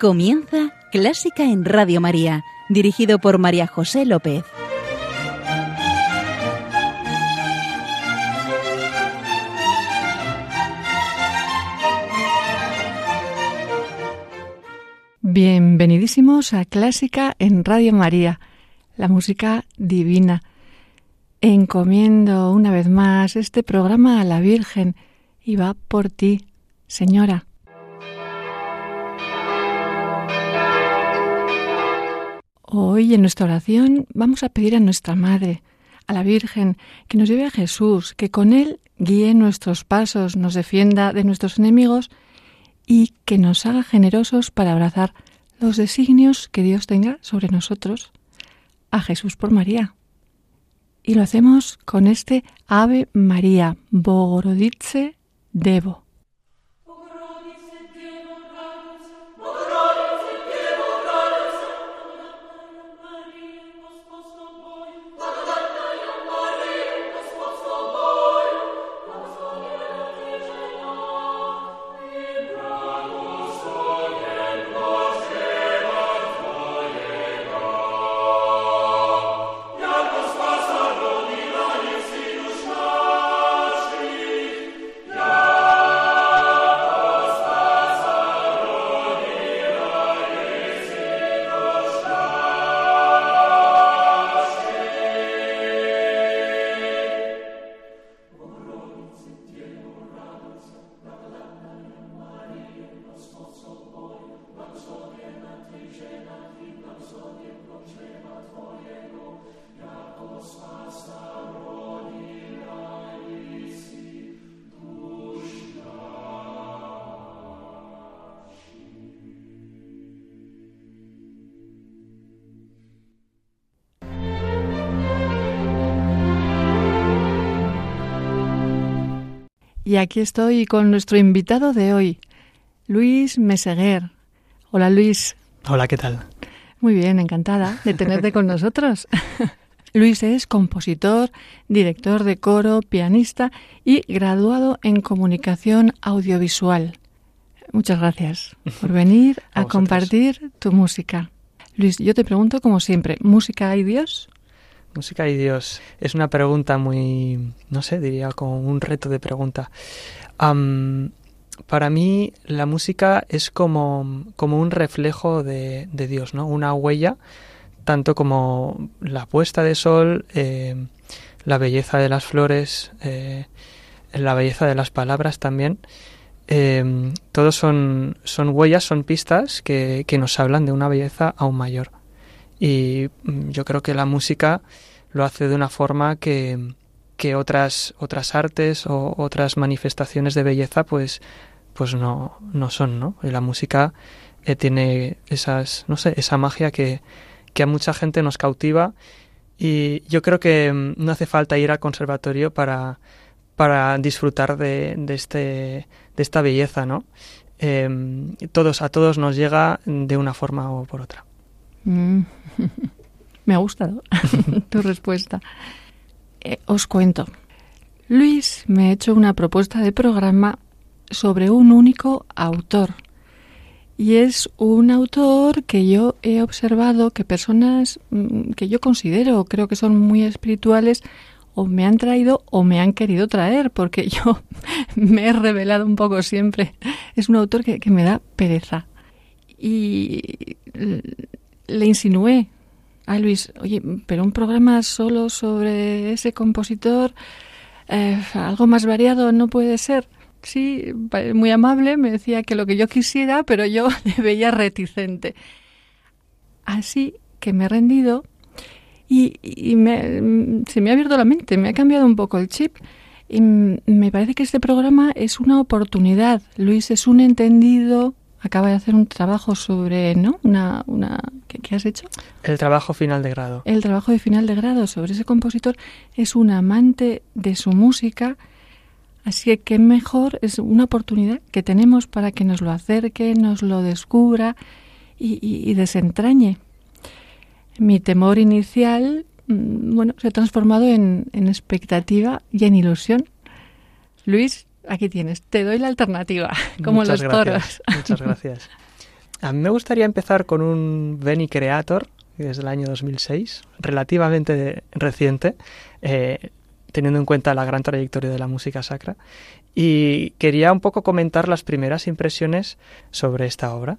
Comienza Clásica en Radio María, dirigido por María José López. Bienvenidísimos a Clásica en Radio María, la música divina. Encomiendo una vez más este programa a la Virgen y va por ti, Señora. Hoy en nuestra oración vamos a pedir a nuestra Madre, a la Virgen, que nos lleve a Jesús, que con Él guíe nuestros pasos, nos defienda de nuestros enemigos y que nos haga generosos para abrazar los designios que Dios tenga sobre nosotros. A Jesús por María. Y lo hacemos con este Ave María, Bogorodice Devo. Y aquí estoy con nuestro invitado de hoy, Luis Meseguer. Hola Luis. Hola, ¿qué tal? Muy bien, encantada de tenerte con nosotros. Luis es compositor, director de coro, pianista y graduado en comunicación audiovisual. Muchas gracias por venir a, compartir tu música. Luis, yo te pregunto como siempre, ¿música hay Dios? Música y Dios. Es una pregunta muy, no sé, diría como un reto de pregunta. para mí la música es como, como un reflejo de, Dios, ¿no? Una huella, tanto como la puesta de sol, eh, la belleza de las flores, eh, la belleza de las palabras también. Eh, todos son, son huellas, son pistas que, que nos hablan de una belleza aún mayor. Y mm, yo creo que la música lo hace de una forma que, que otras, otras artes o otras manifestaciones de belleza pues, pues no, no son, ¿no? Y la música eh, tiene esas, no sé, esa magia que, que a mucha gente nos cautiva y yo creo que mm, no hace falta ir al conservatorio para, para disfrutar de, de, este, de esta belleza, ¿no? Em, todos, a todos nos llega de una forma o por otra. Mm. Me ha gustado tu respuesta. Eh, os cuento. Luis me ha hecho una propuesta de programa sobre un único autor. Y es un autor que yo he observado que personas mm, que yo considero, creo que son muy espirituales, o me han traído o me han querido traer, porque yo me he revelado un poco siempre. Es un autor que, que me da pereza. Y le insinué Ah, Luis, oye, pero un programa solo sobre ese compositor, eh, algo más variado no puede ser. Sí, muy amable, me decía que lo que yo quisiera, pero yo le veía reticente. Así que me he rendido y, se me ha abierto la mente, me ha cambiado un poco el chip. Y me parece que este programa es una oportunidad. Luis es un entendido acaba de hacer un trabajo sobre, ¿no? Una, una ¿qué, has hecho? El trabajo final de grado. El trabajo de final de grado sobre ese compositor es un amante de su música, así que qué mejor es una oportunidad que tenemos para que nos lo acerque, nos lo descubra y, y desentrañe. Mi temor inicial, mm, bueno, se ha transformado en, en expectativa y en ilusión. Luis, aquí tienes, te doy la alternativa, como los toros. Muchas gracias. A mí me gustaría empezar con un Beni Creator, que es del año 2006, relativamente reciente, eh, teniendo en cuenta la gran trayectoria de la música sacra. Y quería un poco comentar las primeras impresiones sobre esta obra.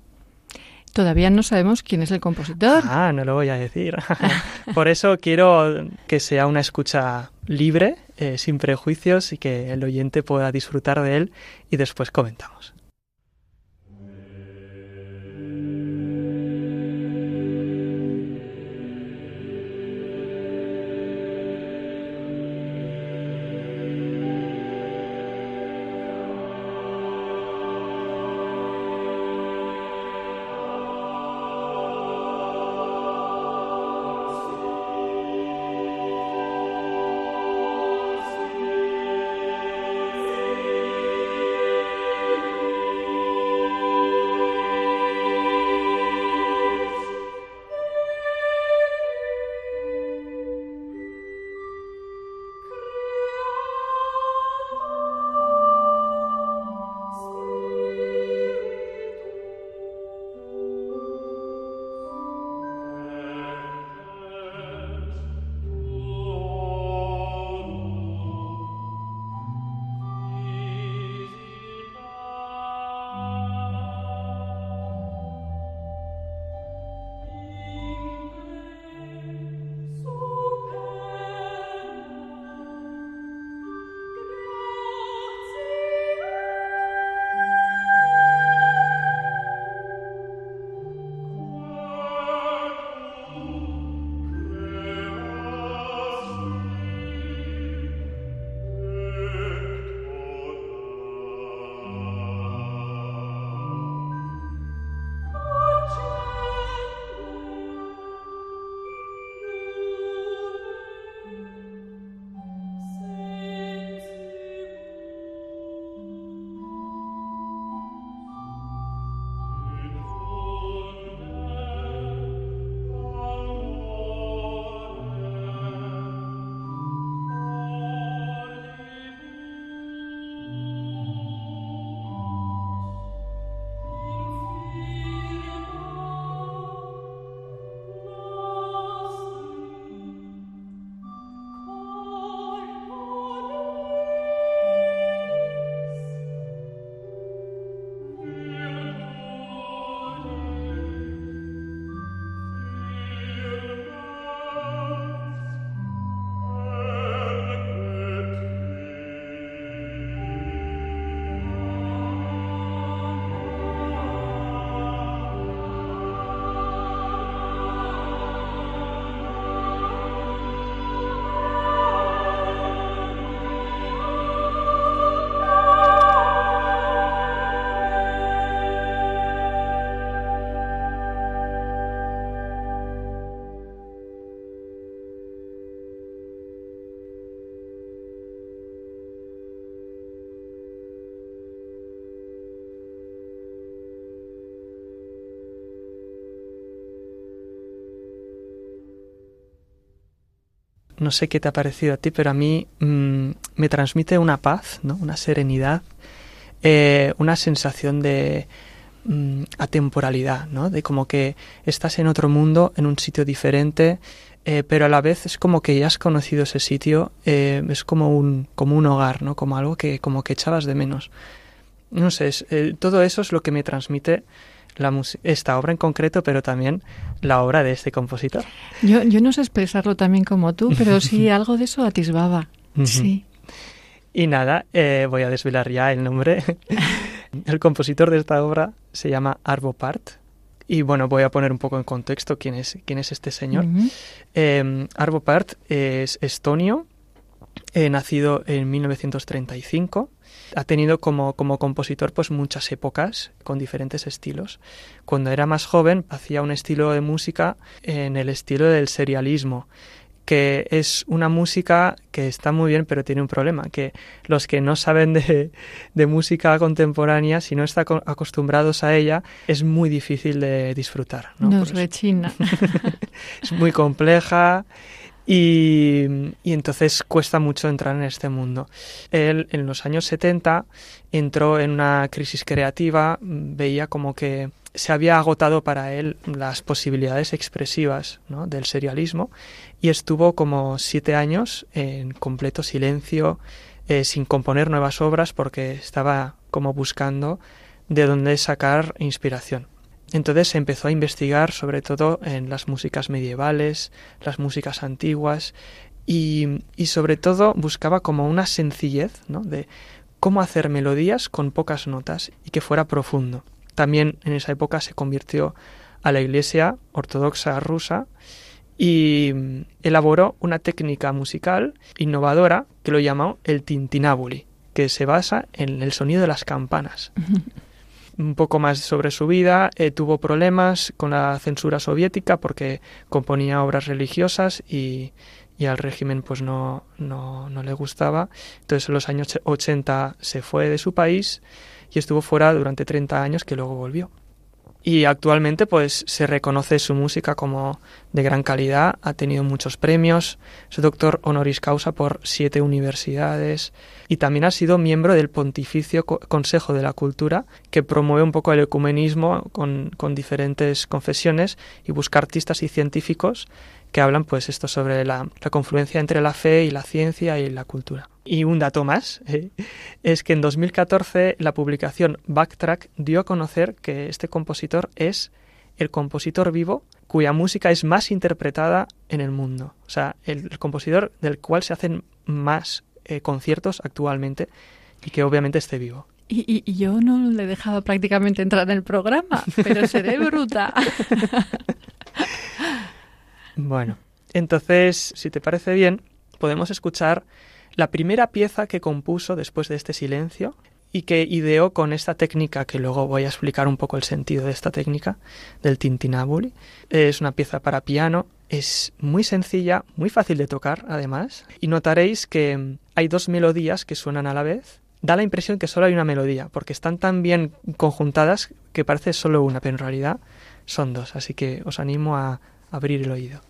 Todavía no sabemos quién es el compositor. Ah, no lo voy a decir. Por eso quiero que sea una escucha libre, eh, sin prejuicios y que el oyente pueda disfrutar de él y después comentamos. No sé qué te ha parecido a ti, pero a mí mm, me transmite una paz, ¿no? una serenidad, eh, una sensación de mm, atemporalidad, ¿no? de como que estás en otro mundo, en un sitio diferente, eh, pero a la vez es como que ya has conocido ese sitio, eh, es como un, como un hogar, ¿no? como algo que como que echabas de menos. No sé, todo eso es lo que me transmite esta obra en concreto, pero también la obra de este compositor. Yo, yo no sé expresarlo también como tú, pero sí algo de eso atisbaba. Sí. Y nada, eh, voy a desvelar ya el nombre. el compositor de esta obra se llama Arvo Part. Y bueno, voy a poner un poco en contexto quién es, quién es este señor. Em, Arvo Part es estonio, eh, nacido en 1935 ha tenido como, como compositor pues muchas épocas con diferentes estilos. Cuando era más joven hacía un estilo de música en el estilo del serialismo que es una música que está muy bien, pero tiene un problema, que los que no saben de, de, música contemporánea, si no están acostumbrados a ella, es muy difícil de disfrutar. ¿no? Nos rechina. es muy compleja y, entonces cuesta mucho entrar en este mundo. Él en los años 70 entró en una crisis creativa, veía como que se había agotado para él las posibilidades expresivas del serialismo y estuvo como siete años en completo silencio, eh, sin componer nuevas obras porque estaba como buscando de dónde sacar inspiración. Entonces se empezó a investigar sobre todo en las músicas medievales, las músicas antiguas y, y sobre todo buscaba como una sencillez ¿no? de cómo hacer melodías con pocas notas y que fuera profundo. También en esa época se convirtió a la Iglesia Ortodoxa rusa y elaboró una técnica musical innovadora que lo llamó el tintinábuli, que se basa en el sonido de las campanas. un poco más sobre su vida. Eh, tuvo problemas con la censura soviética porque componía obras religiosas y, y al régimen pues no, no, no, le gustaba. Entonces en los años 80 se fue de su país y estuvo fuera durante 30 años que luego volvió y actualmente pues se reconoce su música como de gran calidad, ha tenido muchos premios, es doctor honoris causa por siete universidades y también ha sido miembro del Pontificio Consejo de la Cultura que promueve un poco el ecumenismo con, con diferentes confesiones y busca artistas y científicos que hablan pues esto sobre la, confluencia entre la fe y la ciencia y la cultura. Y un dato más eh, es que en 2014 la publicación Backtrack dio a conocer que este compositor es el compositor vivo cuya música es más interpretada en el mundo. O sea, el, compositor del cual se hacen más eh, conciertos actualmente y que obviamente esté vivo. Y, y, yo no le dejaba prácticamente entrar en el programa, pero seré bruta. Bueno, entonces, si te parece bien, podemos escuchar la primera pieza que compuso después de este silencio y que ideó con esta técnica, que luego voy a explicar un poco el sentido de esta técnica, del tintinábuli. Es una pieza para piano, es muy sencilla, muy fácil de tocar además, y notaréis que hay dos melodías que suenan a la vez. Da la impresión que solo hay una melodía, porque están tan bien conjuntadas que parece solo una, pero en realidad son dos, así que os animo a abrir el oído.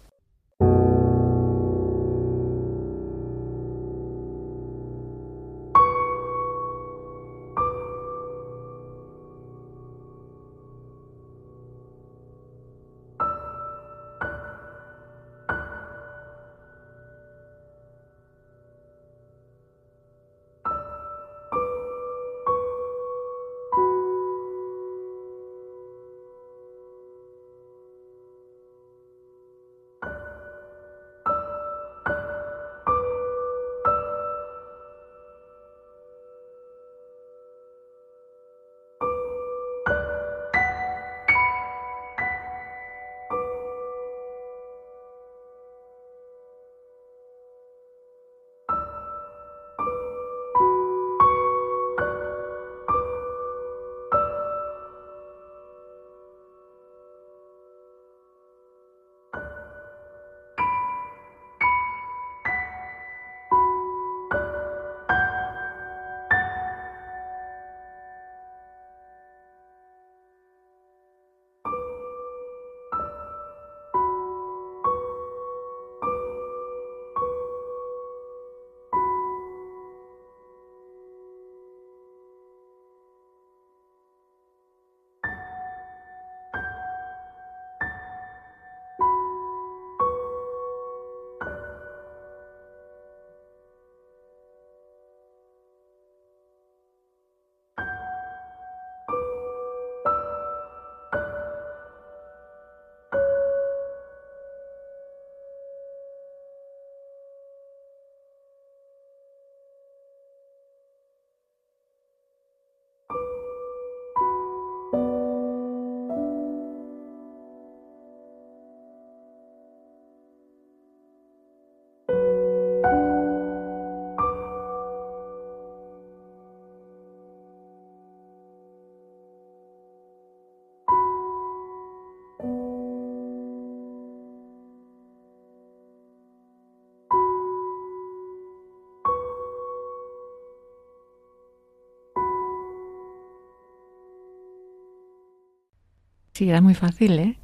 Sí, era muy fácil, ¿eh?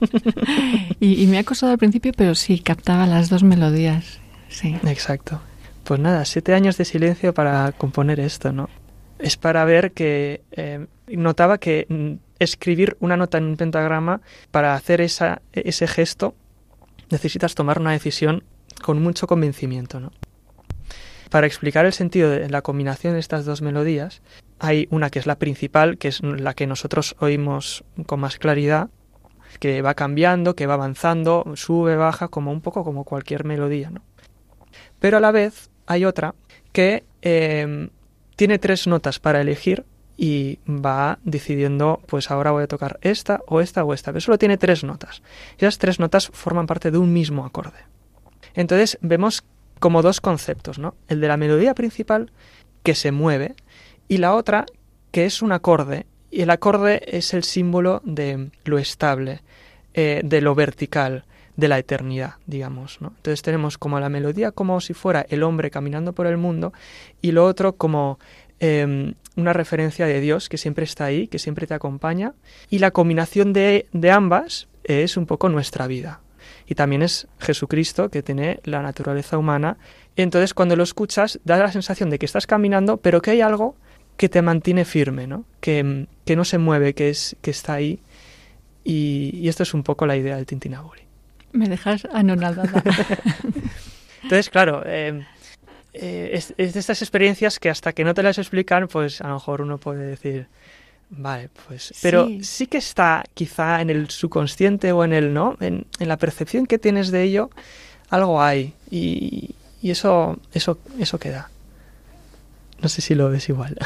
y, me ha costado al principio, pero sí, captaba las dos melodías. Sí. Exacto. Pues nada, siete años de silencio para componer esto, ¿no? es para ver que eh, notaba que mm, escribir una nota en un pentagrama, para hacer esa, ese gesto, necesitas tomar una decisión con mucho convencimiento. ¿no? Para explicar el sentido de la combinación de estas dos melodías, hay una que es la principal, que es la que nosotros oímos con más claridad, que va cambiando, que va avanzando, sube, baja, como un poco como cualquier melodía. ¿no? Pero a la vez hay otra que eh, tiene tres notas para elegir y va decidiendo, pues ahora voy a tocar esta o esta o esta, pero solo tiene tres notas. Esas tres notas forman parte de un mismo acorde. Entonces vemos como dos conceptos, ¿no? El de la melodía principal que se mueve y la otra que es un acorde y el acorde es el símbolo de lo estable, eh, de lo vertical, de la eternidad, digamos. Entonces tenemos como la melodía como si fuera el hombre caminando por el mundo y lo otro como Em, una referencia de Dios que siempre está ahí, que siempre te acompaña, y la combinación de, de ambas es un poco nuestra vida. Y también es Jesucristo, que tiene la naturaleza humana. entonces cuando lo escuchas, da la sensación de que estás caminando, pero que hay algo que te mantiene firme, ¿no? Que, que no se mueve, que, es, que está ahí. Y, y esto es un poco la idea del Tintinaburi. Me dejas anonadada. entonces, claro, eh, eh, es, de estas experiencias que hasta que no te las explican, pues a lo mejor uno puede decir, vale, pues... Pero sí, que está quizá en el subconsciente o en el, ¿no? En, la percepción que tienes de ello, algo hay. Y, y eso, eso, eso queda. No sé si lo ves igual.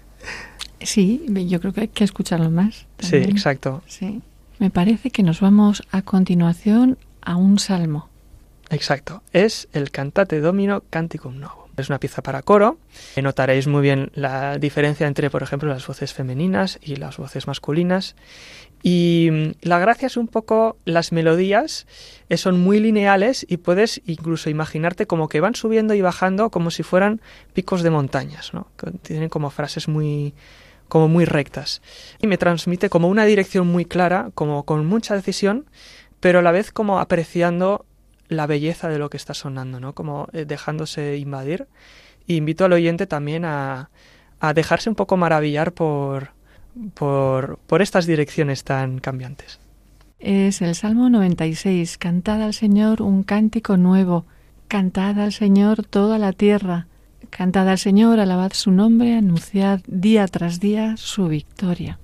sí, yo creo que hay que escucharlo más. Sí, exacto. Sí. Me parece que nos vamos a continuación a un salmo. Exacto, es el Cantate Domino Canticum Novo. Es una pieza para coro. Notaréis muy bien la diferencia entre, por ejemplo, las voces femeninas y las voces masculinas. Y mm, la gracia es un poco las melodías eh, son muy lineales y puedes incluso imaginarte como que van subiendo y bajando como si fueran picos de montañas, ¿no? Tienen como frases muy como muy rectas. Y me transmite como una dirección muy clara, como con mucha decisión, pero a la vez como apreciando la belleza de lo que está sonando, ¿no? Como eh, dejándose invadir. Invito al oyente también a, a dejarse un poco maravillar por, por, estas direcciones tan cambiantes. Es el Salmo 96. Cantad al Señor un cántico nuevo. Cantad al Señor toda la tierra. Cantad al Señor, alabad su nombre, anunciad día tras día su victoria.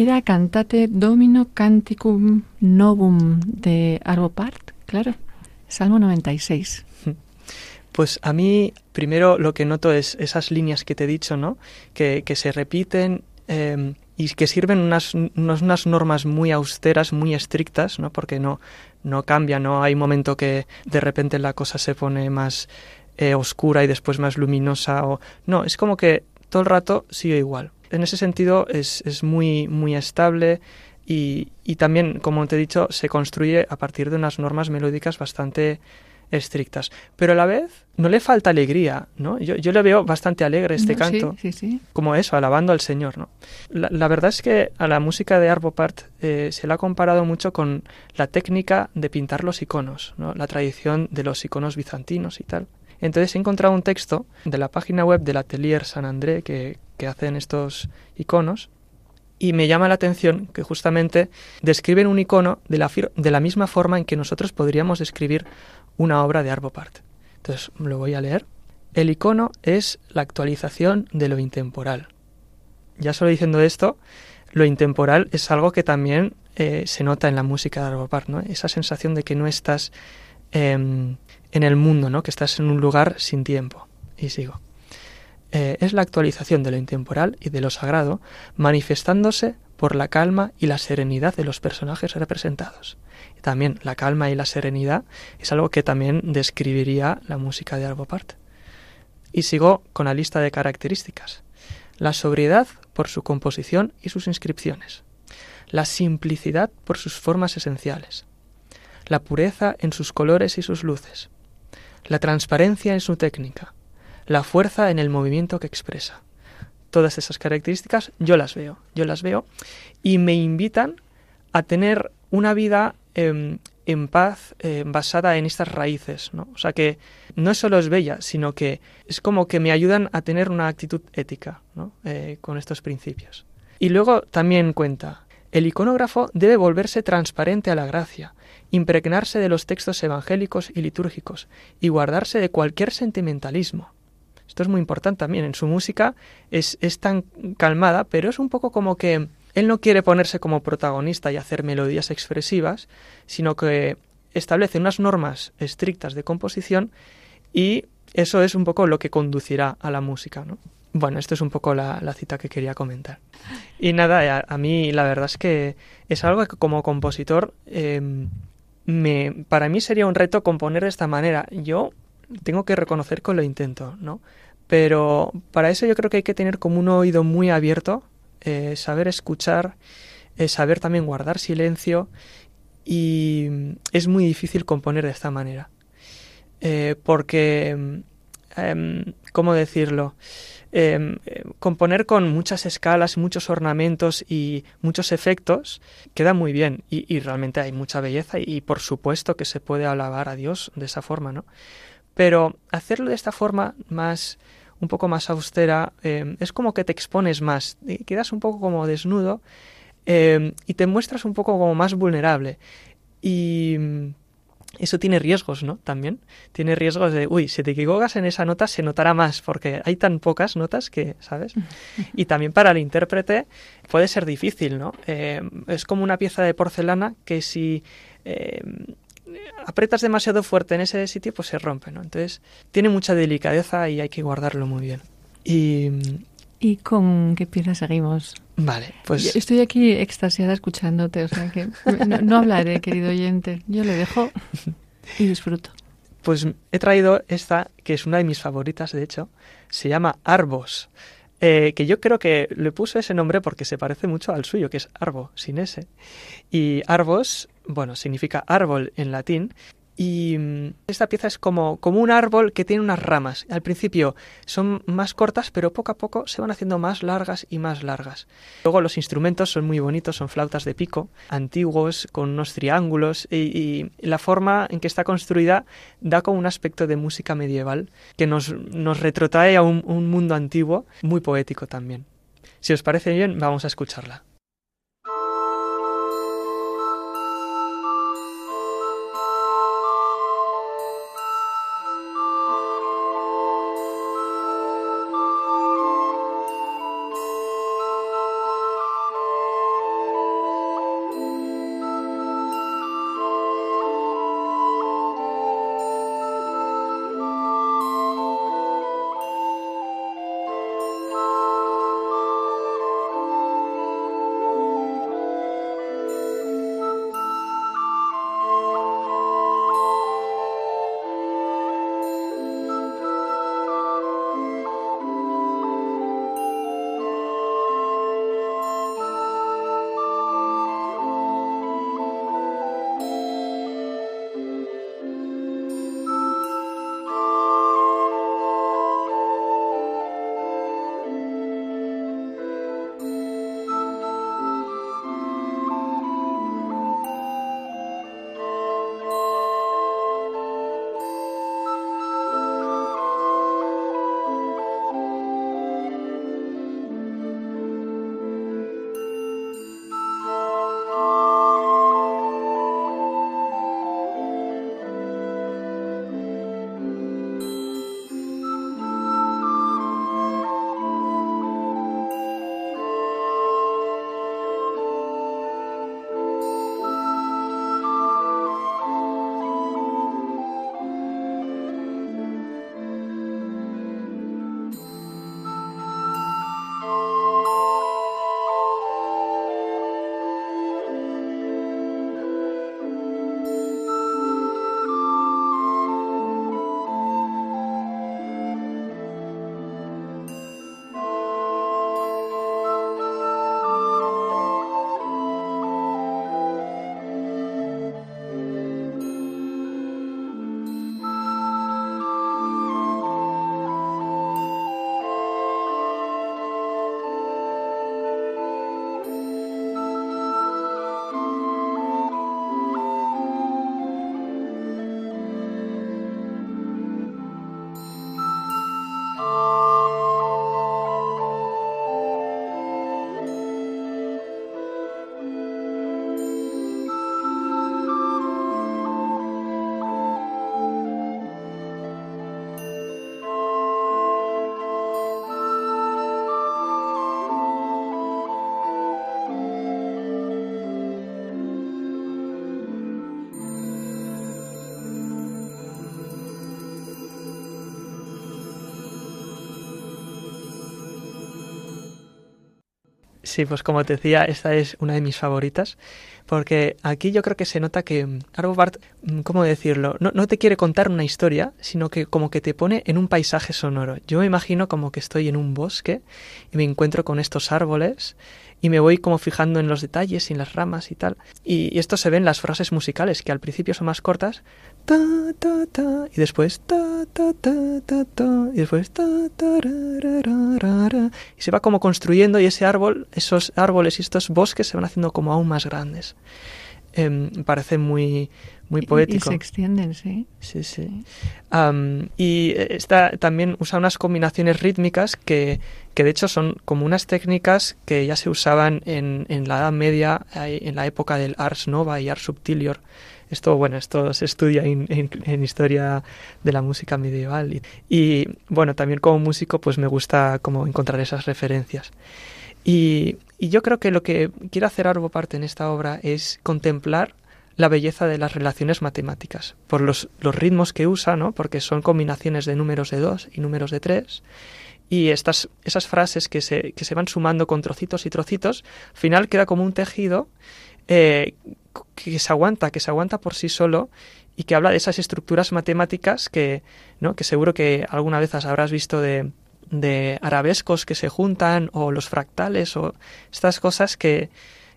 Era Cantate Domino Canticum Novum de Arbopart, claro. Salmo 96. Pues a mí, primero lo que noto es esas líneas que te he dicho, ¿no? Que, se repiten eh, y que sirven unas, unas, unas, normas muy austeras, muy estrictas, ¿no? Porque no, no cambia, no hay momento que de repente la cosa se pone más eh, oscura y después más luminosa. O... No, es como que todo el rato sigue igual. En ese sentido es, es muy, muy estable y, y también, como te he dicho, se construye a partir de unas normas melódicas bastante estrictas. Pero a la vez no le falta alegría, ¿no? Yo, yo le veo bastante alegre este No, canto. Sí, sí, sí. Como eso, alabando al Señor, ¿no? La, la verdad es que a la música de Arvo Part eh, se la ha comparado mucho con la técnica de pintar los iconos, ¿no? La tradición de los iconos bizantinos y tal. Entonces he encontrado un texto de la página web del Atelier San André que, que hacen estos iconos y me llama la atención que justamente describen un icono de la, de la misma forma en que nosotros podríamos describir una obra de Arvo Part. Entonces lo voy a leer. El icono es la actualización de lo intemporal. Ya solo diciendo esto, lo intemporal es algo que también eh, se nota en la música de Arvo Part, ¿no? Esa sensación de que no estás eh, en el mundo, ¿no? Que estás en un lugar sin tiempo. Y sigo. Eh, es la actualización de lo intemporal y de lo sagrado, manifestándose por la calma y la serenidad de los personajes representados. También la calma y la serenidad es algo que también describiría la música de Arvo Part. Y sigo con la lista de características. La sobriedad por su composición y sus inscripciones. La simplicidad por sus formas esenciales. La pureza en sus colores y sus luces. La transparencia en su técnica la fuerza en el movimiento que expresa. Todas esas características yo las veo, yo las veo y me invitan a tener una vida eh, en paz eh, basada en estas raíces, ¿no? O sea que no solo es bella, sino que es como que me ayudan a tener una actitud ética, ¿no? eh, con estos principios. Y luego también cuenta, el iconógrafo debe volverse transparente a la gracia, impregnarse de los textos evangélicos y litúrgicos y guardarse de cualquier sentimentalismo. Esto es muy importante también. En su música es, es, tan calmada, pero es un poco como que él no quiere ponerse como protagonista y hacer melodías expresivas, sino que establece unas normas estrictas de composición y eso es un poco lo que conducirá a la música, ¿no? Bueno, esto es un poco la, la cita que quería comentar. Y nada, a, mí la verdad es que es algo que como compositor eh, me, para mí sería un reto componer de esta manera. Yo tengo que reconocer que lo intento, ¿no? Pero para eso yo creo que hay que tener como un oído muy abierto, eh, saber escuchar, eh, saber también guardar silencio y es muy difícil componer de esta manera. Eh, porque, ¿cómo decirlo? Componer con muchas escalas, muchos ornamentos y muchos efectos queda muy bien y, y realmente hay mucha belleza y, por supuesto que se puede alabar a Dios de esa forma, ¿no? Pero hacerlo de esta forma más un poco más austera eh, es como que te expones más, quedas un poco como desnudo y te muestras un poco como más vulnerable. Y eso tiene riesgos, ¿no? También tiene riesgos de, uy, si te equivocas en esa nota se notará más porque hay tan pocas notas que, ¿sabes? Y también para el intérprete puede ser difícil, ¿no? Eh, es como una pieza de porcelana que si apretas demasiado fuerte en ese sitio, pues se rompe, ¿no? Entonces, tiene mucha delicadeza y hay que guardarlo muy bien. Y... ¿Y con qué pieza seguimos? Vale, pues... Estoy aquí extasiada escuchándote, o sea que no, no hablaré, querido oyente. Yo le dejo y disfruto. Pues he traído esta, que es una de mis favoritas, de hecho. Se llama Arbos. Eh, que yo creo que le puso ese nombre porque se parece mucho al suyo, que es Arbo, sin ese. Y Arbos, bueno, significa árbol en latín. Y esta pieza es como, como un árbol que tiene unas ramas. Al principio son más cortas, pero poco a poco se van haciendo más largas y más largas. Luego los instrumentos son muy bonitos, son flautas de pico, antiguos, con unos triángulos, y, la forma en que está construida da como un aspecto de música medieval que nos, nos retrotrae a un mundo antiguo, muy poético también. Si os parece bien, vamos a escucharla. Sí, pues como te decía, esta es una de mis favoritas, porque aquí yo creo que se nota que mm, Arvo Bart, mm, ¿cómo decirlo? No te quiere contar una historia, sino que como que te pone en un paisaje sonoro. Yo me imagino como que estoy en un bosque y me encuentro con estos árboles y me voy como fijando en los detalles y en las ramas y tal. Y, esto se ve en las frases musicales, que al principio son más cortas, ta, ta, ta, y después ta, ta, ta, ta, y después ta, ta, y se va como construyendo y ese árbol, esos árboles y estos bosques se van haciendo como aún más grandes. Eh, parece muy, muy poético. Y, se extienden, sí. Sí, sí. y esta también usa unas combinaciones rítmicas que, que, de hecho son como unas técnicas que ya se usaban en, en la Edad Media, en la época del Ars Nova y Ars Subtilior. Esto, bueno, esto se estudia en, en, historia de la música medieval. Y, y, bueno, también como músico, pues me gusta como encontrar esas referencias. Y, y yo creo que lo que quiere hacer Arvo Parte en esta obra es contemplar la belleza de las relaciones matemáticas, por los, los ritmos que usa, ¿no? porque son combinaciones de números de dos y números de tres, y estas, esas frases que se, que se van sumando con trocitos y trocitos, al final queda como un tejido eh, que se aguanta, que se aguanta por sí solo y que habla de esas estructuras matemáticas que, ¿no? que seguro que alguna vez habrás visto de, de arabescos que se juntan o los fractales o estas cosas que,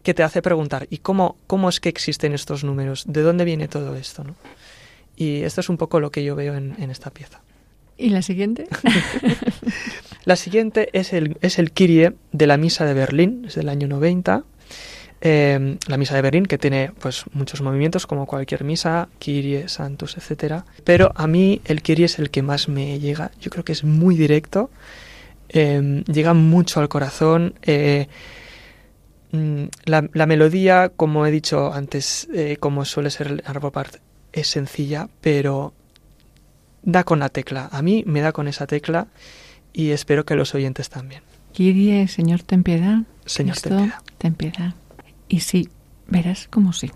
que te hace preguntar ¿y cómo, cómo es que existen estos números? ¿De dónde viene todo esto? ¿no? Y esto es un poco lo que yo veo en, en esta pieza. ¿Y la siguiente? la siguiente es el, es el Kyrie de la Misa de Berlín, es del año 90. Eh, la misa de Berlín, que tiene pues muchos movimientos como cualquier misa, Kyrie, Santos, etcétera. Pero a mí el Kyrie es el que más me llega. Yo creo que es muy directo, eh, llega mucho al corazón. Eh, la, la, melodía, como he dicho antes, como suele ser el Arbopart, es sencilla, pero da con la tecla. A mí me da con esa tecla y espero que los oyentes también. Kyrie, Señor, ten piedad. Señor, ten piedad. Ten piedad. Y sí, verás como sí.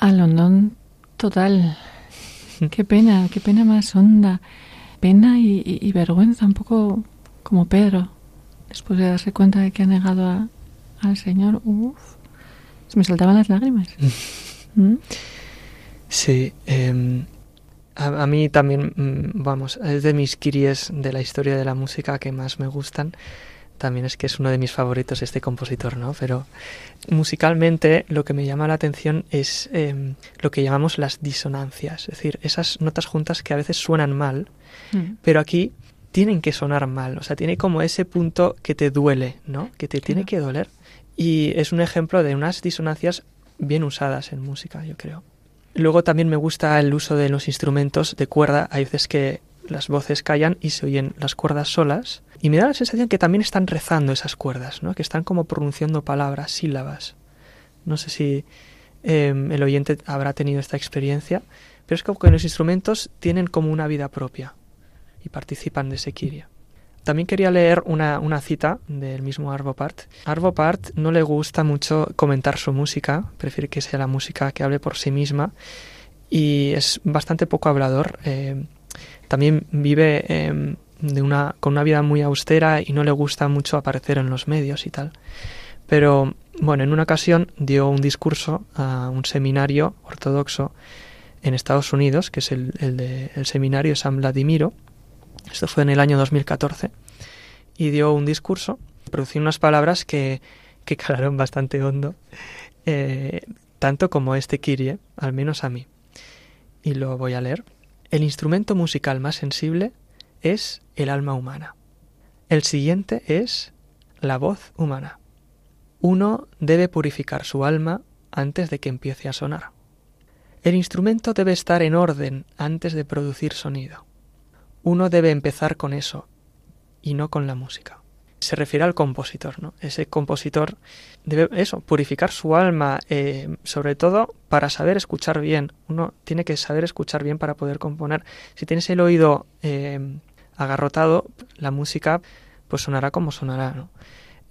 A London total. qué pena, qué pena más honda. Pena y, vergüenza, un poco como Pedro, después de darse cuenta de que ha negado al Señor. Uf, se me saltaban las lágrimas. ¿Mm? Sí, em, a, mí también, mm, vamos, es de mis kiries de la historia de la música que más me gustan. También es que es uno de mis favoritos este compositor, ¿no? Pero musicalmente lo que me llama la atención es em, lo que llamamos las disonancias, es decir, esas notas juntas que a veces suenan mal, mm. pero aquí tienen que sonar mal, o sea, tiene como ese punto que te duele, ¿no? Que te tiene que doler. Y es un ejemplo de unas disonancias bien usadas en música, yo creo. Luego también me gusta el uso de los instrumentos de cuerda. Hay veces que las voces callan y se oyen las cuerdas solas. Y me da la sensación que también están rezando esas cuerdas, ¿no? que están como pronunciando palabras, sílabas. No sé si em, el oyente habrá tenido esta experiencia, pero es como que los instrumentos tienen como una vida propia y participan de ese kiria. También quería leer una, cita del mismo Arvo Part. Arvo Part no le gusta mucho comentar su música, prefiere que sea la música que hable por sí misma y es bastante poco hablador. Eh, también vive em, de una, con una vida muy austera y no le gusta mucho aparecer en los medios y tal. Pero bueno, en una ocasión dio un discurso a un seminario ortodoxo en Estados Unidos, que es el, el, el seminario San Vladimiro, esto fue en el año 2014. Y dio un discurso, pronunció unas palabras que, que calaron bastante hondo, eh, tanto como este Kirie, al menos a mí. Y lo voy a leer. El instrumento musical más sensible es el alma humana. El siguiente es la voz humana. Uno debe purificar su alma antes de que empiece a sonar. El instrumento debe estar en orden antes de producir sonido uno debe empezar con eso y no con la música. Se refiere al compositor, ¿no? Ese compositor debe eso, purificar su alma, eh, sobre todo para saber escuchar bien. Uno tiene que saber escuchar bien para poder componer. Si tienes el oído eh, agarrotado, la música pues sonará como sonará, ¿no?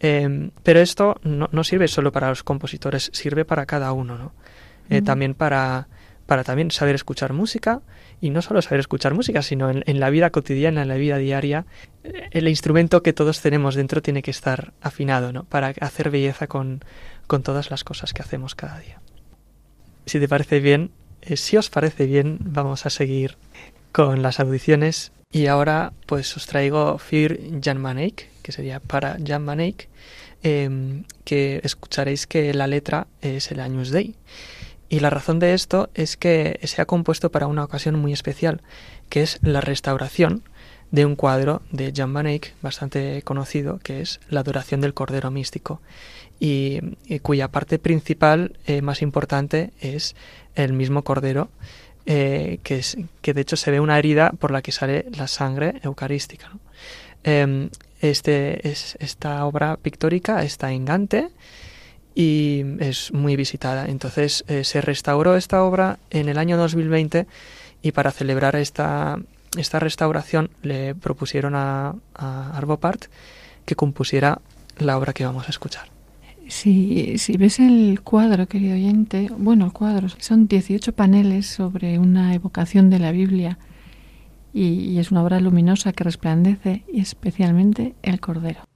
Eh, pero esto no, no, sirve solo para los compositores, sirve para cada uno, ¿no? También para, para también saber escuchar música y no solo saber escuchar música, sino en, la vida cotidiana, en la vida diaria, eh, el instrumento que todos tenemos dentro tiene que estar afinado, ¿no? Para hacer belleza con, con todas las cosas que hacemos cada día. Si te parece bien, eh, si os parece bien, vamos a seguir con las audiciones y ahora pues os traigo Fear Jan Manek, que sería para Jan Manek, em, que escucharéis que la letra es el Años Day. Y la razón de esto es que se ha compuesto para una ocasión muy especial, que es la restauración de un cuadro de Jan van bastante conocido, que es La adoración del Cordero Místico, y, cuya parte principal eh, más importante es el mismo Cordero, eh, que, es, que de hecho se ve una herida por la que sale la sangre eucarística. Em, este, es, esta obra pictórica está en Gante, y es muy visitada. Entonces eh, se restauró esta obra en el año 2020 y para celebrar esta, esta restauración le propusieron a, a Arbopart que compusiera la obra que vamos a escuchar. Si, si ves el cuadro, querido oyente, bueno, el cuadro, son 18 paneles sobre una evocación de la Biblia y, y es una obra luminosa que resplandece y especialmente el Cordero.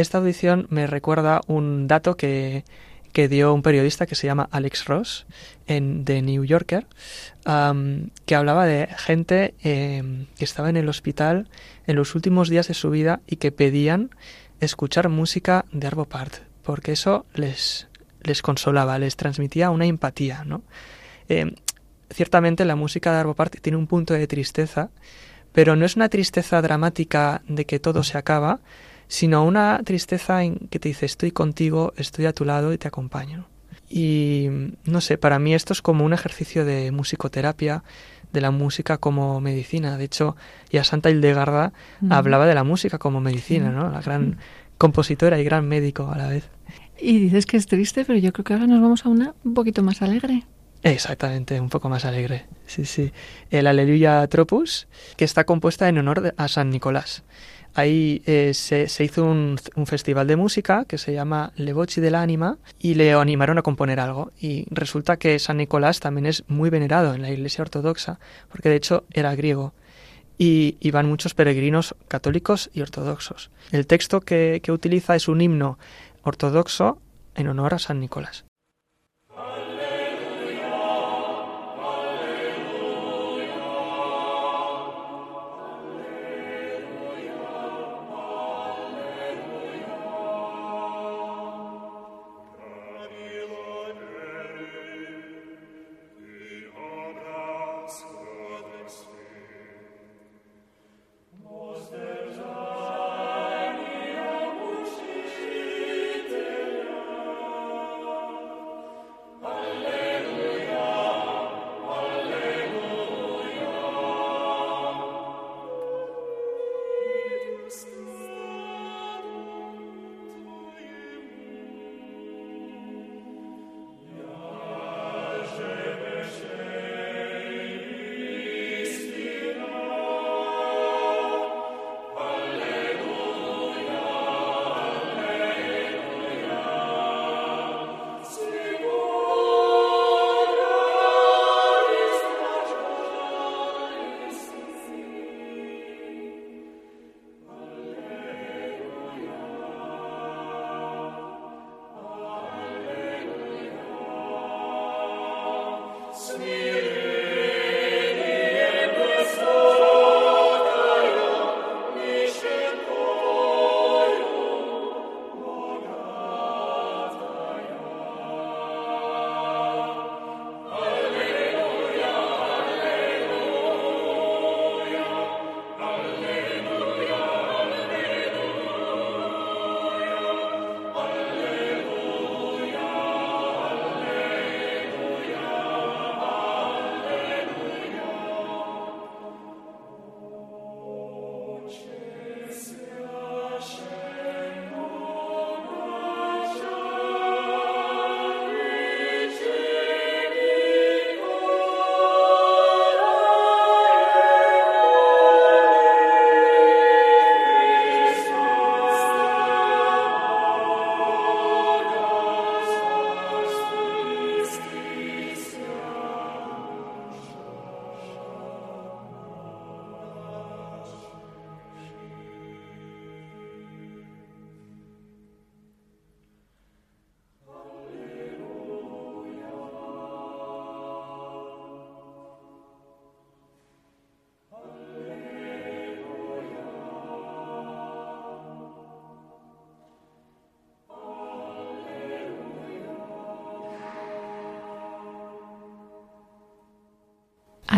Esta audición me recuerda un dato que, que dio un periodista que se llama Alex Ross en The New Yorker, que hablaba de gente em, que estaba en el hospital en los últimos días de su vida y que pedían escuchar música de Arvo Part, porque eso les, les consolaba, les transmitía una empatía, ¿no? Em, ciertamente la música de Arvo Part tiene un punto de tristeza, pero no es una tristeza dramática de que todo se acaba, sino una tristeza en que te dice estoy contigo, estoy a tu lado y te acompaño. Y no sé, para mí esto es como un ejercicio de musicoterapia, de la música como medicina. De hecho, ya Santa Hildegarda hablaba de la música como medicina, ¿no? La gran compositora y gran médico a la vez. Y dices que es triste, pero yo creo que ahora nos vamos a una un poquito más alegre. Exactamente, un poco más alegre. Sí, sí. El Aleluya Tropus, que está compuesta en honor a San Nicolás. Ahí eh, se, hizo un, festival de música que se llama Le Voci dell'Anima y le animaron a componer algo. Y resulta que San Nicolás también es muy venerado en la Iglesia Ortodoxa, porque de hecho era griego. Y, van muchos peregrinos católicos y ortodoxos. El texto que utiliza es un himno ortodoxo en honor a San Nicolás.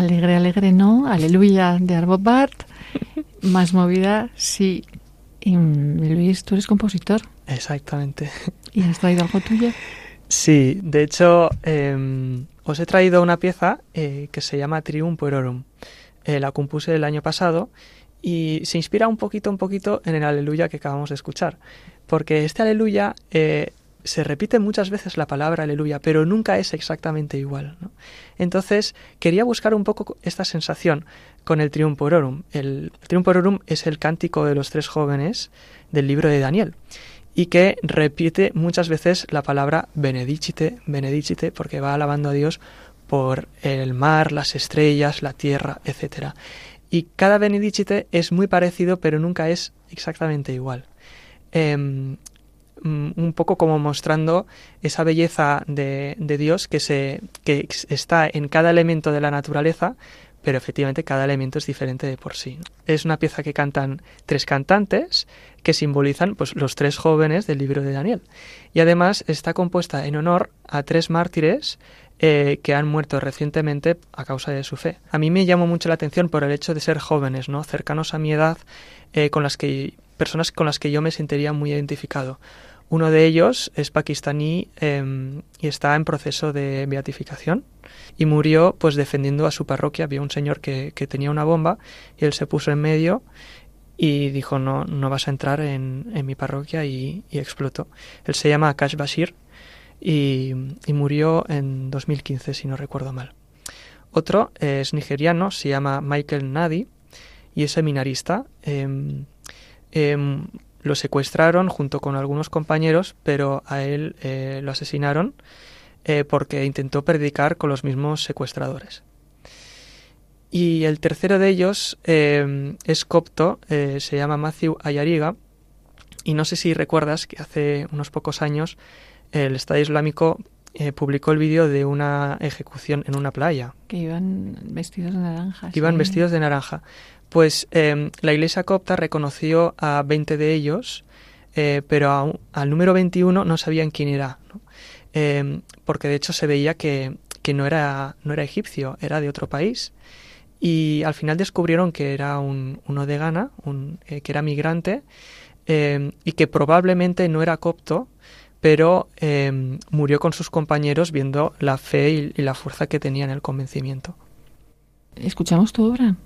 Alegre, alegre no, aleluya de Arbobart. Más movida, sí. Y, Luis, tú eres compositor. Exactamente. ¿Y has traído algo tuyo? Sí, de hecho, em, os he traído una pieza eh, que se llama Trium Puerorum. Eh, la compuse el año pasado y se inspira un poquito, un poquito en el aleluya que acabamos de escuchar. Porque este aleluya eh, se repite muchas veces la palabra aleluya, pero nunca es exactamente igual. Entonces, quería buscar un poco esta sensación con el Triumphororum. El, el es el cántico de los tres jóvenes del libro de Daniel y que repite muchas veces la palabra benedicite, benedicite, porque va alabando a Dios por el mar, las estrellas, la tierra, etc. Y cada benedicite es muy parecido, pero nunca es exactamente igual. em, un poco como mostrando esa belleza de, de, Dios que, se, que está en cada elemento de la naturaleza, pero efectivamente cada elemento es diferente de por sí. Es una pieza que cantan tres cantantes que simbolizan pues, los tres jóvenes del libro de Daniel. Y además está compuesta en honor a tres mártires eh, que han muerto recientemente a causa de su fe. A mí me llamó mucho la atención por el hecho de ser jóvenes, ¿no? cercanos a mi edad, eh, con las que personas con las que yo me sentiría muy identificado. Uno de ellos es pakistaní em, y está en proceso de beatificación y murió pues defendiendo a su parroquia. Había un señor que, tenía una bomba y él se puso en medio y dijo no, no vas a entrar en, mi parroquia y, explotó. Él se llama Akash Bashir y, murió en 2015 si no recuerdo mal. Otro es nigeriano, se llama Michael Nadi y es seminarista. Em, em, lo secuestraron junto con algunos compañeros, pero a él eh, lo asesinaron eh, porque intentó predicar con los mismos secuestradores. Y el tercero de ellos eh, es copto, se llama Matthew Ayariga, y no sé si recuerdas que hace unos pocos años el Estado Islámico publicó el vídeo de una ejecución en una playa. Que iban vestidos de naranja. Iban vestidos de naranja. Pues em, la Iglesia copta reconoció a 20 de ellos, eh, pero al número 21 no sabían quién era, em, porque de hecho se veía que, no, era, egipcio, era de otro país. Y al final descubrieron que era un, uno de Ghana, un, eh, que era migrante, em, y que probablemente no era copto, pero murió con sus compañeros viendo la fe y, y la fuerza que tenía en el convencimiento. ¿Escuchamos tu obra?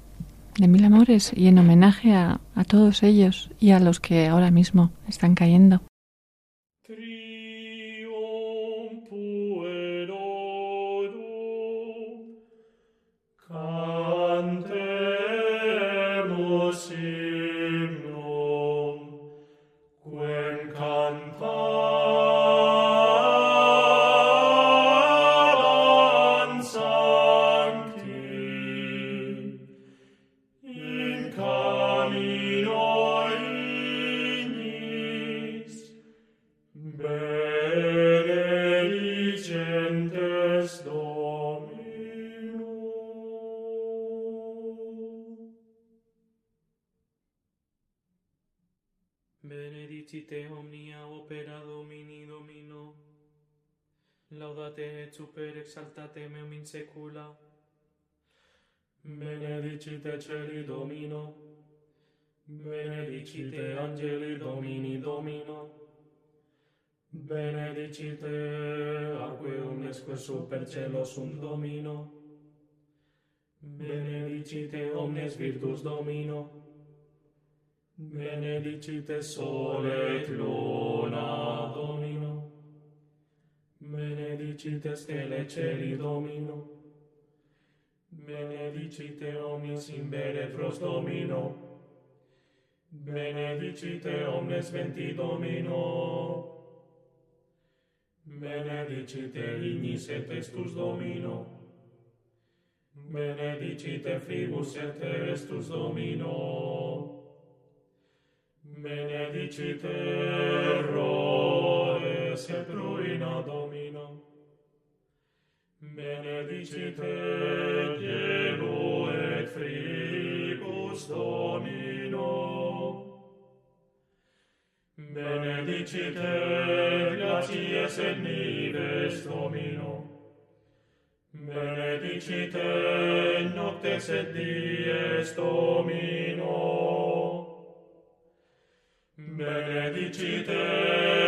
De mil amores y en homenaje a, a todos ellos y a los que ahora mismo están cayendo. Site omnia opera Domini Domino. Laudate et super exaltate meum in secula. Benedicite celi Domino. Benedicite angeli Domini Domino. Benedicite aque omnesque super cielo sum Domino. Benedicite omnes virtus Domino. Benedicite sole et luna Domino, benedicite stelle celi Domino, benedicite omnis in benefios Domino, benedicite omnes venti Domino, benedicite ignis et estus Domino, benedicite fibus et estus Domino, Benedicite erodes et ruina Domina. Benedicit et gelo et fribus Domino. Benedicit et et nives Domino. Benedicite noctes et dies Domino. benedicite.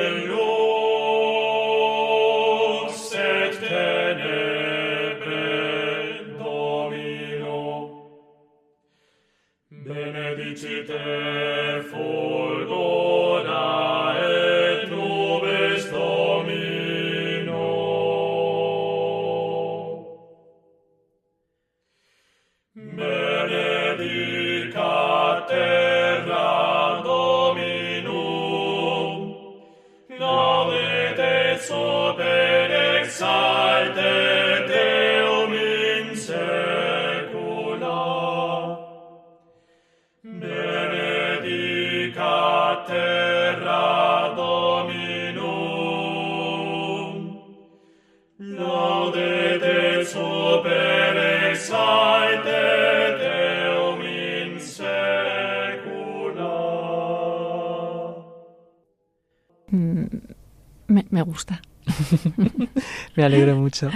Me, gusta. Me alegro mucho.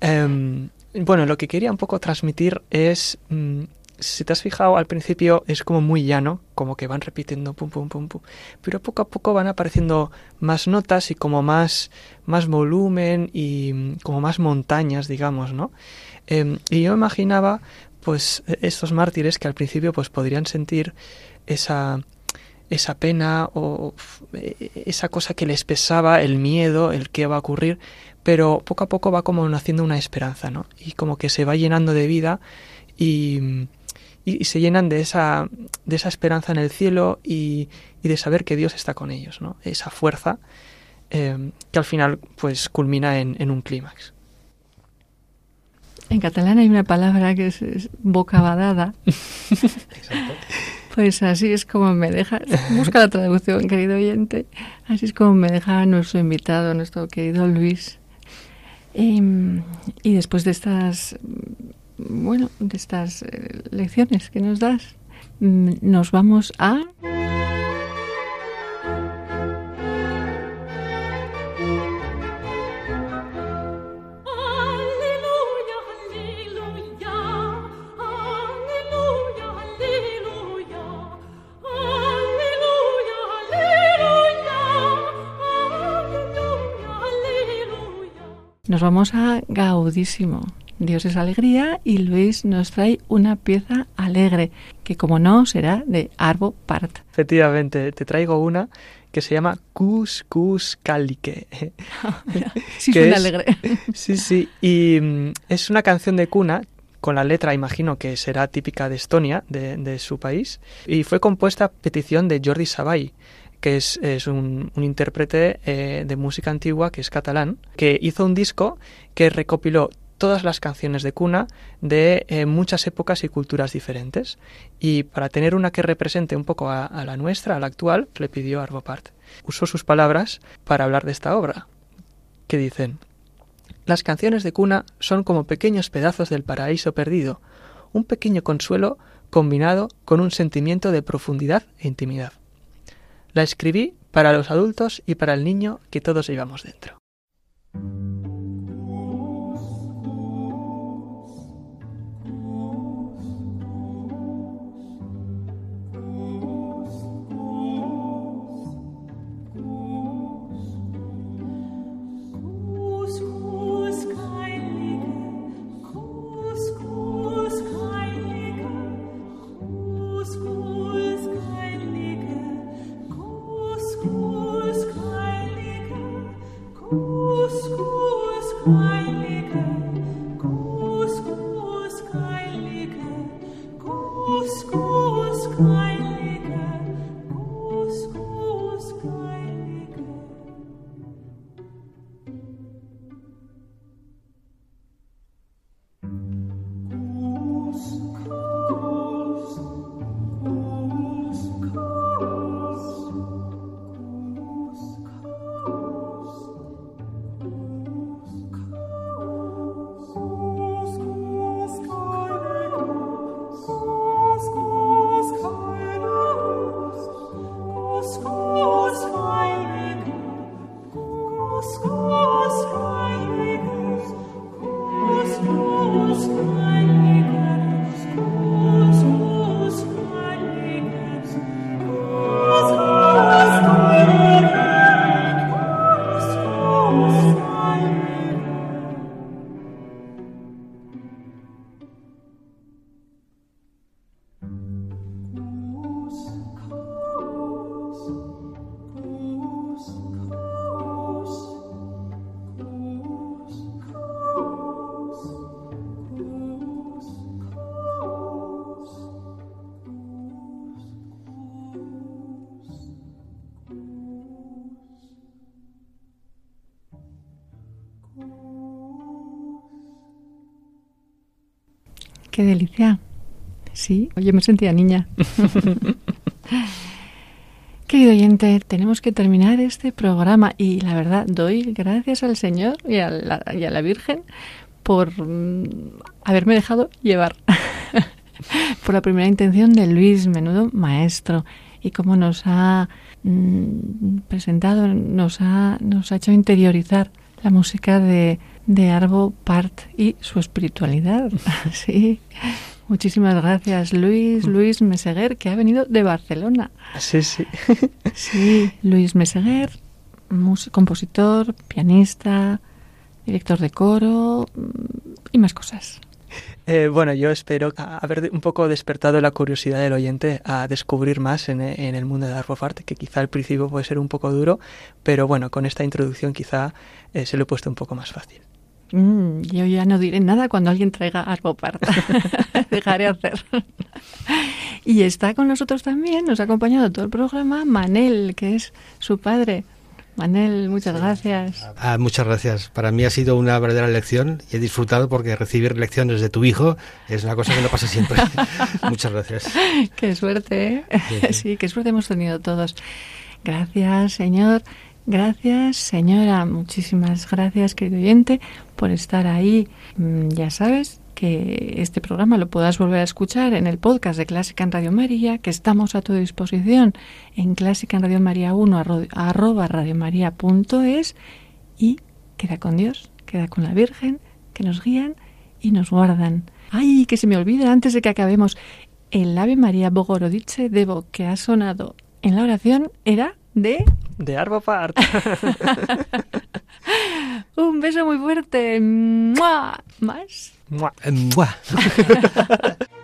Em, bueno, lo que quería un poco transmitir es, mm, si te has fijado al principio es como muy llano, como que van repitiendo pum pum pum pum, pero poco a poco van apareciendo más notas y como más más volumen y mm, como más montañas, digamos, ¿no? Em, y yo imaginaba, pues, estos mártires que al principio pues podrían sentir esa esa pena o eh, esa cosa que les pesaba, el miedo, el que va a ocurrir, pero poco a poco va como naciendo una esperanza, ¿no? Y como que se va llenando de vida y, y se llenan de esa, de esa esperanza en el cielo y, y, de saber que Dios está con ellos, ¿no? Esa fuerza eh, que al final pues culmina en, en un clímax. En catalán hay una palabra que es, es bocabadada. Exacto. Pues así es como me deja, busca la traducción, querido oyente, así es como me deja nuestro invitado, nuestro querido Luis. Eh, y después de estas, bueno, de estas eh, lecciones que nos das, mm, nos vamos a... Nos vamos a Gaudísimo. Dios es alegría y Luis nos trae una pieza alegre, que como no será de Arvo Part. Efectivamente, te traigo una que se llama Cus Cus Calique. Sí, Que suena es- alegre. Sí, sí, y mm, es una canción de cuna con la letra, imagino que será típica de Estonia, de, de su país, y fue compuesta a petición de Jordi que es, un, intérprete eh, de música antigua que es catalán, que hizo un disco que recopiló todas las canciones de cuna de eh, muchas épocas y culturas diferentes. Y para tener una que represente un poco a, la nuestra, a la actual, le pidió a Arvo Part. Usó sus palabras para hablar de esta obra, que dicen las canciones de cuna son como pequeños pedazos del paraíso perdido, un pequeño consuelo combinado con un sentimiento de profundidad e intimidad. La escribí para los adultos y para el niño que todos llevamos dentro. Yo me sentía niña. Querido oyente, tenemos que terminar este programa y la verdad doy gracias al Señor y a la, y a la Virgen por mm, haberme dejado llevar por la primera intención de Luis, menudo maestro. y cómo nos ha mm, presentado, nos ha, nos ha hecho interiorizar la música de, de Arvo Part y su espiritualidad. sí. Muchísimas gracias, Luis, Luis Meseguer, que ha venido de Barcelona. Sí, sí. Sí, Luis Meseguer, compositor, pianista, director de coro mm, y más cosas. Eh, bueno, yo espero haber un poco despertado la curiosidad del oyente a descubrir más en, e- en el mundo de Arvo Part, que quizá al principio puede ser un poco duro, pero bueno, con esta introducción quizá eh, se lo he puesto un poco más fácil. Mm, yo ya no diré nada cuando alguien traiga Arvo Part. Dejaré hacer. y está con nosotros también, nos ha acompañado todo el programa, Manel, que es su padre. Manel, muchas gracias. Ah, muchas gracias. Para mí ha sido una verdadera lección y he disfrutado porque recibir lecciones de tu hijo es una cosa que no pasa siempre. muchas gracias. Qué suerte, ¿eh? Sí, sí. Sí, qué suerte hemos tenido todos. Gracias, señor. Gracias, señora. Muchísimas gracias, querido oyente, por estar ahí. Mm, Ya sabes que este programa lo puedas volver a escuchar en el podcast de Clásica en Radio María, que estamos a tu disposición en Clásica en Radio María 1 arro- arroba radiomaria.es y queda con Dios, queda con la Virgen, que nos guían y nos guardan. Ay, que se me olvida antes de que acabemos. El Ave María Bogorodice Devo que ha sonado en la oración era de De Arvo Part. un beso muy fuerte. ¡Mua! Más. Mua. ¡mua!